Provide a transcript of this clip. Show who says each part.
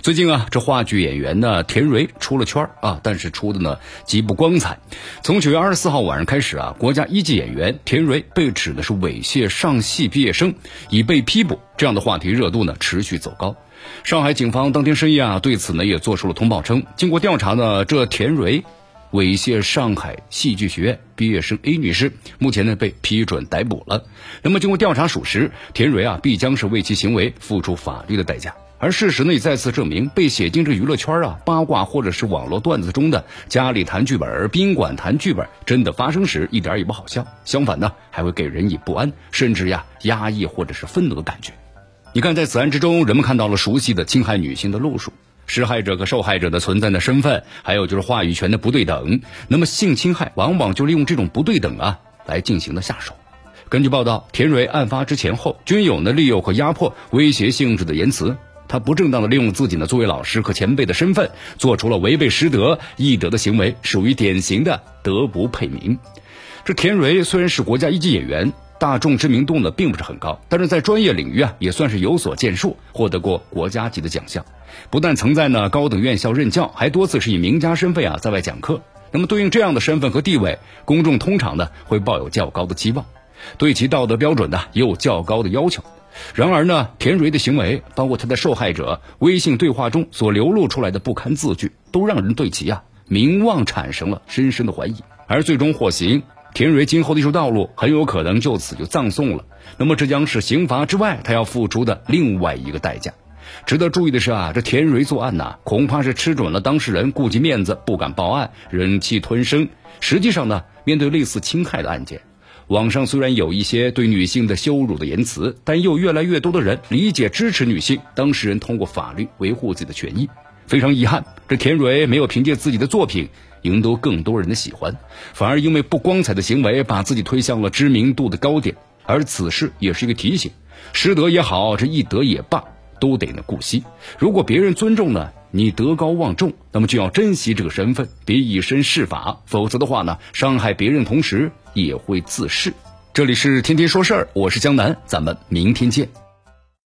Speaker 1: 最近啊，这话剧演员呢田蕊出了圈啊，但是出的呢极不光彩。从九月二十四号晚上开始啊，国家一级演员田蕊被指的是猥亵上戏毕业生，已被批捕，这样的话题热度呢持续走高。上海警方当天深夜啊，对此呢也做出了通报，称经过调查呢，这田蕊猥亵上海戏剧学院毕业生 A 女士，目前呢被批准逮捕了。那么经过调查属实，田蕊啊必将是为其行为付出法律的代价。而事实呢，也再次证明，被写进这娱乐圈啊八卦或者是网络段子中的家里谈剧本、宾馆谈剧本，真的发生时一点也不好笑。相反呢，还会给人以不安，甚至呀压抑或者是愤怒的感觉。你看，在此案之中，人们看到了熟悉的侵害女性的路数，施害者和受害者的存在的身份，还有就是话语权的不对等。那么性侵害往往就利用这种不对等啊来进行的下手。根据报道，田蕊案发之前后均有呢利诱和压迫、威胁性质的言辞。他不正当的利用自己呢作为老师和前辈的身份，做出了违背师德义德的行为，属于典型的德不配名。这田蕊虽然是国家一级演员，大众知名度呢并不是很高，但是在专业领域啊也算是有所建树，获得过国家级的奖项。不但曾在呢高等院校任教，还多次是以名家身份啊在外讲课。那么对应这样的身份和地位，公众通常呢会抱有较高的期望，对其道德标准呢也有较高的要求。然而呢，田蕊的行为，包括他的受害者微信对话中所流露出来的不堪字句，都让人对其啊名望产生了深深的怀疑。而最终获刑，田蕊今后的艺术道路很有可能就此就葬送了。那么这将是刑罚之外他要付出的另外一个代价。值得注意的是啊，这田蕊作案呢，恐怕是吃准了当事人顾及面子不敢报案，忍气吞声。实际上呢，面对类似侵害的案件。网上虽然有一些对女性的羞辱的言辞，但又越来越多的人理解支持女性，当事人通过法律维护自己的权益。非常遗憾，这田蕊没有凭借自己的作品赢得更多人的喜欢，反而因为不光彩的行为把自己推向了知名度的高点。而此事也是一个提醒：师德也好，这义德也罢，都得呢顾惜。如果别人尊重呢你德高望重，那么就要珍惜这个身份，别以身试法，否则的话呢，伤害别人同时。也会自噬。这里是天天说事儿，我是江南，咱们明天见。